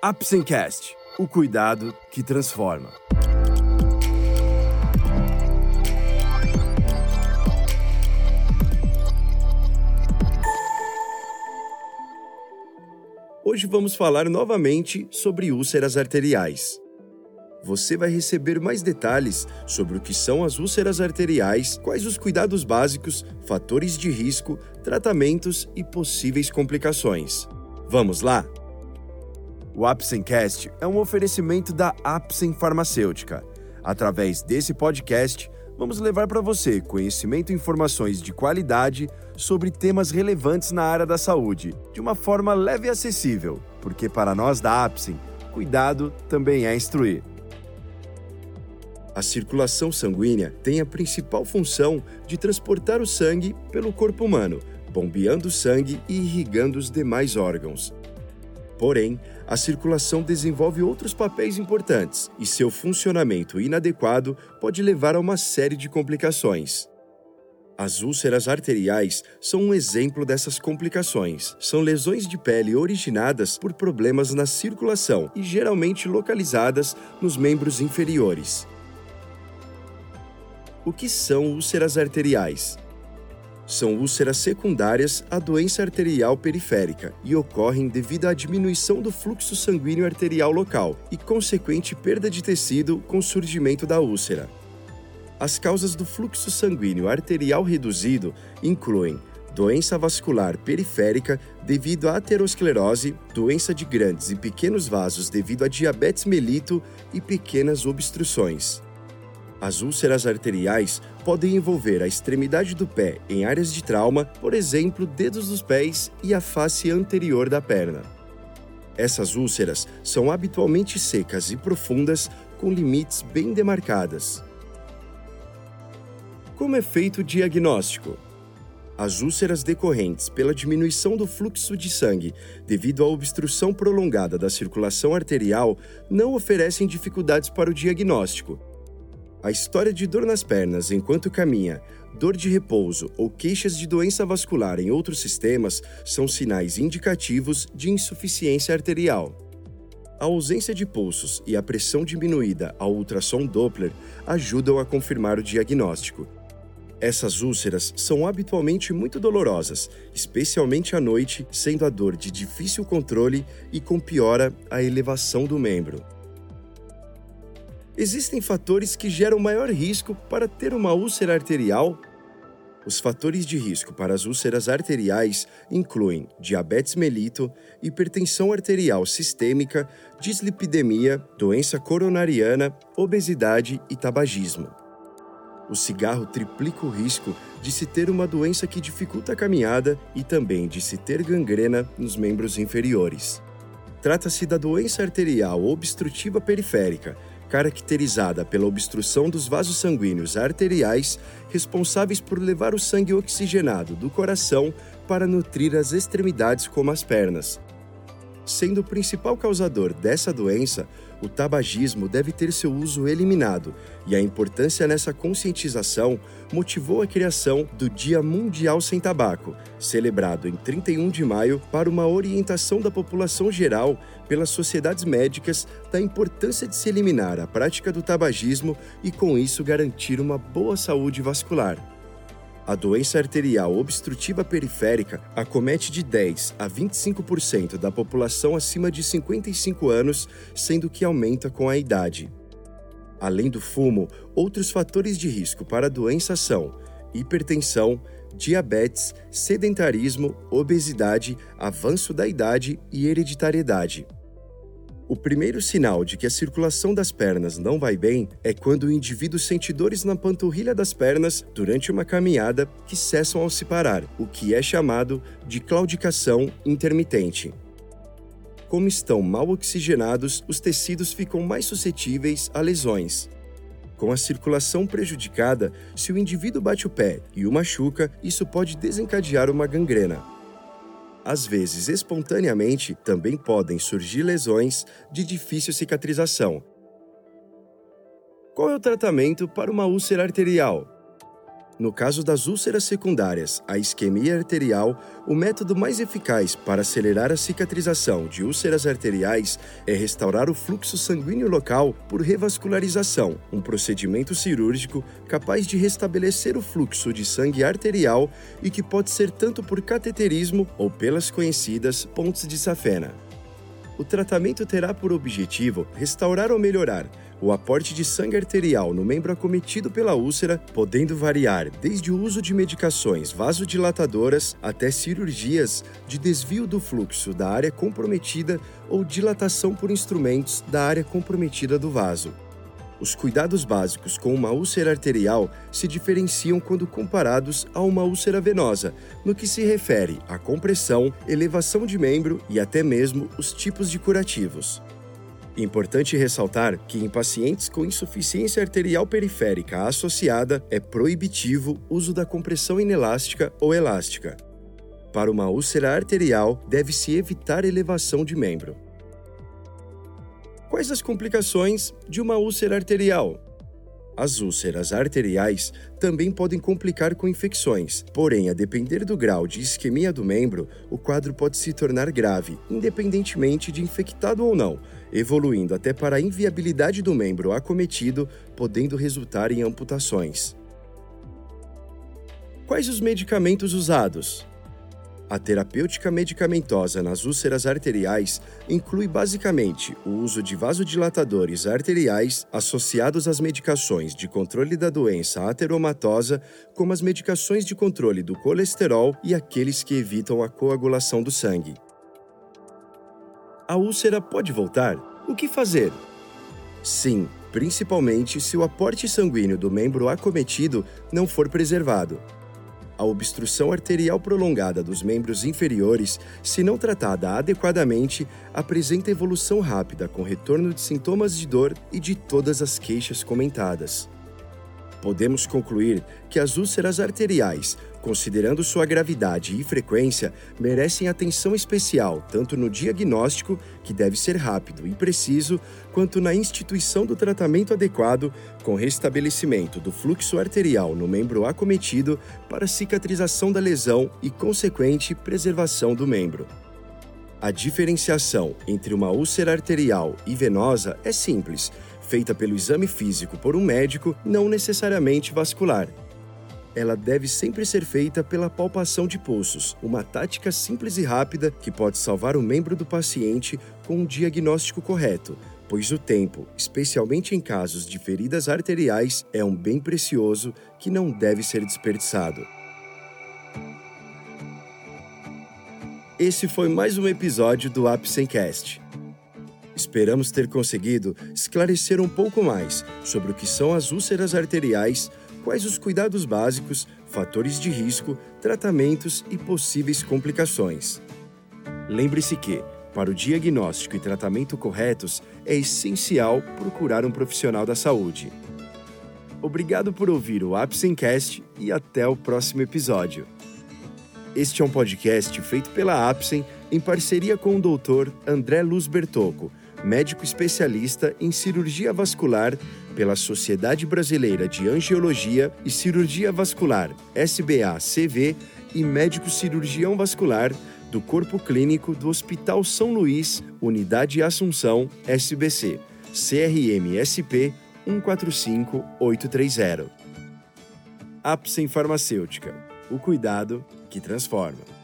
Apsencast, o cuidado que transforma. Hoje vamos falar novamente sobre úlceras arteriais. Você vai receber mais detalhes sobre o que são as úlceras arteriais, quais os cuidados básicos, fatores de risco, tratamentos e possíveis complicações. Vamos lá? O Apsencast é um oferecimento da Apsen Farmacêutica. Através desse podcast, vamos levar para você conhecimento e informações de qualidade sobre temas relevantes na área da saúde, de uma forma leve e acessível, porque para nós da Apsen, cuidado também é instruir. A circulação sanguínea tem a principal função de transportar o sangue pelo corpo humano, bombeando o sangue e irrigando os demais órgãos. Porém, a circulação desenvolve outros papéis importantes e seu funcionamento inadequado pode levar a uma série de complicações. As úlceras arteriais são um exemplo dessas complicações. São lesões de pele originadas por problemas na circulação e geralmente localizadas nos membros inferiores. O que são úlceras arteriais? São úlceras secundárias à doença arterial periférica e ocorrem devido à diminuição do fluxo sanguíneo arterial local e consequente perda de tecido com o surgimento da úlcera. As causas do fluxo sanguíneo arterial reduzido incluem doença vascular periférica devido à aterosclerose, doença de grandes e pequenos vasos devido a diabetes melito e pequenas obstruções. As úlceras arteriais podem envolver a extremidade do pé em áreas de trauma, por exemplo, dedos dos pés e a face anterior da perna. Essas úlceras são habitualmente secas e profundas, com limites bem demarcadas. Como é feito o diagnóstico? As úlceras decorrentes pela diminuição do fluxo de sangue devido à obstrução prolongada da circulação arterial não oferecem dificuldades para o diagnóstico, a história de dor nas pernas enquanto caminha, dor de repouso ou queixas de doença vascular em outros sistemas são sinais indicativos de insuficiência arterial. A ausência de pulsos e a pressão diminuída ao ultrassom Doppler ajudam a confirmar o diagnóstico. Essas úlceras são habitualmente muito dolorosas, especialmente à noite, sendo a dor de difícil controle e com piora a elevação do membro existem fatores que geram maior risco para ter uma úlcera arterial. Os fatores de risco para as úlceras arteriais incluem diabetes melito, hipertensão arterial sistêmica, dislipidemia, doença coronariana, obesidade e tabagismo. O cigarro triplica o risco de se ter uma doença que dificulta a caminhada e também de se ter gangrena nos membros inferiores. Trata-se da doença arterial obstrutiva periférica, caracterizada pela obstrução dos vasos sanguíneos arteriais responsáveis por levar o sangue oxigenado do coração para nutrir as extremidades como as pernas. Sendo o principal causador dessa doença, o tabagismo deve ter seu uso eliminado, e a importância nessa conscientização motivou a criação do Dia Mundial Sem Tabaco, celebrado em 31 de maio para uma orientação da população geral pelas sociedades médicas da importância de se eliminar a prática do tabagismo e, com isso, garantir uma boa saúde vascular. A doença arterial obstrutiva periférica acomete de 10 a 25% da população acima de 55 anos, sendo que aumenta com a idade. Além do fumo, outros fatores de risco para a doença são hipertensão, diabetes, sedentarismo, obesidade, avanço da idade e hereditariedade. O primeiro sinal de que a circulação das pernas não vai bem é quando o indivíduo sente dores na panturrilha das pernas durante uma caminhada que cessam ao se parar, o que é chamado de claudicação intermitente. Como estão mal oxigenados, os tecidos ficam mais suscetíveis a lesões. Com a circulação prejudicada, se o indivíduo bate o pé e o machuca, isso pode desencadear uma gangrena às vezes espontaneamente, também podem surgir lesões de difícil cicatrização. Qual é o tratamento para uma úlcera arterial? No caso das úlceras secundárias à isquemia arterial, o método mais eficaz para acelerar a cicatrização de úlceras arteriais é restaurar o fluxo sanguíneo local por revascularização, um procedimento cirúrgico capaz de restabelecer o fluxo de sangue arterial e que pode ser tanto por cateterismo ou pelas conhecidas pontes de safena. O tratamento terá por objetivo restaurar ou melhorar o aporte de sangue arterial no membro acometido pela úlcera, podendo variar desde o uso de medicações vasodilatadoras até cirurgias de desvio do fluxo da área comprometida ou dilatação por instrumentos da área comprometida do vaso. Os cuidados básicos com uma úlcera arterial se diferenciam quando comparados a uma úlcera venosa, no que se refere à compressão, elevação de membro e até mesmo os tipos de curativos. Importante ressaltar que em pacientes com insuficiência arterial periférica associada é proibitivo o uso da compressão inelástica ou elástica. Para uma úlcera arterial, deve-se evitar elevação de membro. Quais as complicações de uma úlcera arterial? As úlceras arteriais também podem complicar com infecções, porém, a depender do grau de isquemia do membro, o quadro pode se tornar grave, independentemente de infectado ou não, evoluindo até para a inviabilidade do membro acometido, podendo resultar em amputações. Quais os medicamentos usados? A terapêutica medicamentosa nas úlceras arteriais inclui basicamente o uso de vasodilatadores arteriais associados às medicações de controle da doença ateromatosa, como as medicações de controle do colesterol e aqueles que evitam a coagulação do sangue. A úlcera pode voltar? O que fazer? Sim, principalmente se o aporte sanguíneo do membro acometido não for preservado a obstrução arterial prolongada dos membros inferiores, se não tratada adequadamente, apresenta evolução rápida com retorno de sintomas de dor e de todas as queixas comentadas. Podemos concluir que as úlceras arteriais, considerando sua gravidade e frequência, merecem atenção especial tanto no diagnóstico, que deve ser rápido e preciso, quanto na instituição do tratamento adequado, com restabelecimento do fluxo arterial no membro acometido para cicatrização da lesão e consequente preservação do membro. A diferenciação entre uma úlcera arterial e venosa é simples, feita pelo exame físico por um médico, não necessariamente vascular ela deve sempre ser feita pela palpação de pulsos, uma tática simples e rápida que pode salvar o membro do paciente com um diagnóstico correto, pois o tempo, especialmente em casos de feridas arteriais, é um bem precioso que não deve ser desperdiçado. Esse foi mais um episódio do Apsencast. Esperamos ter conseguido esclarecer um pouco mais sobre o que são as úlceras arteriais, quais os cuidados básicos, fatores de risco, tratamentos e possíveis complicações. Lembre-se que, para o diagnóstico e tratamento corretos, é essencial procurar um profissional da saúde. Obrigado por ouvir o Apsencast e até o próximo episódio. Este é um podcast feito pela Apsen em parceria com o Dr. André Luz Bertocco, médico especialista em cirurgia vascular pela Sociedade Brasileira de Angiologia e Cirurgia Vascular, SBA-CV, e médico cirurgião vascular do Corpo Clínico do Hospital São Luís, Unidade Assunção, SBC, CRMSP 145830. Apsen Farmacêutica, o cuidado que transforma.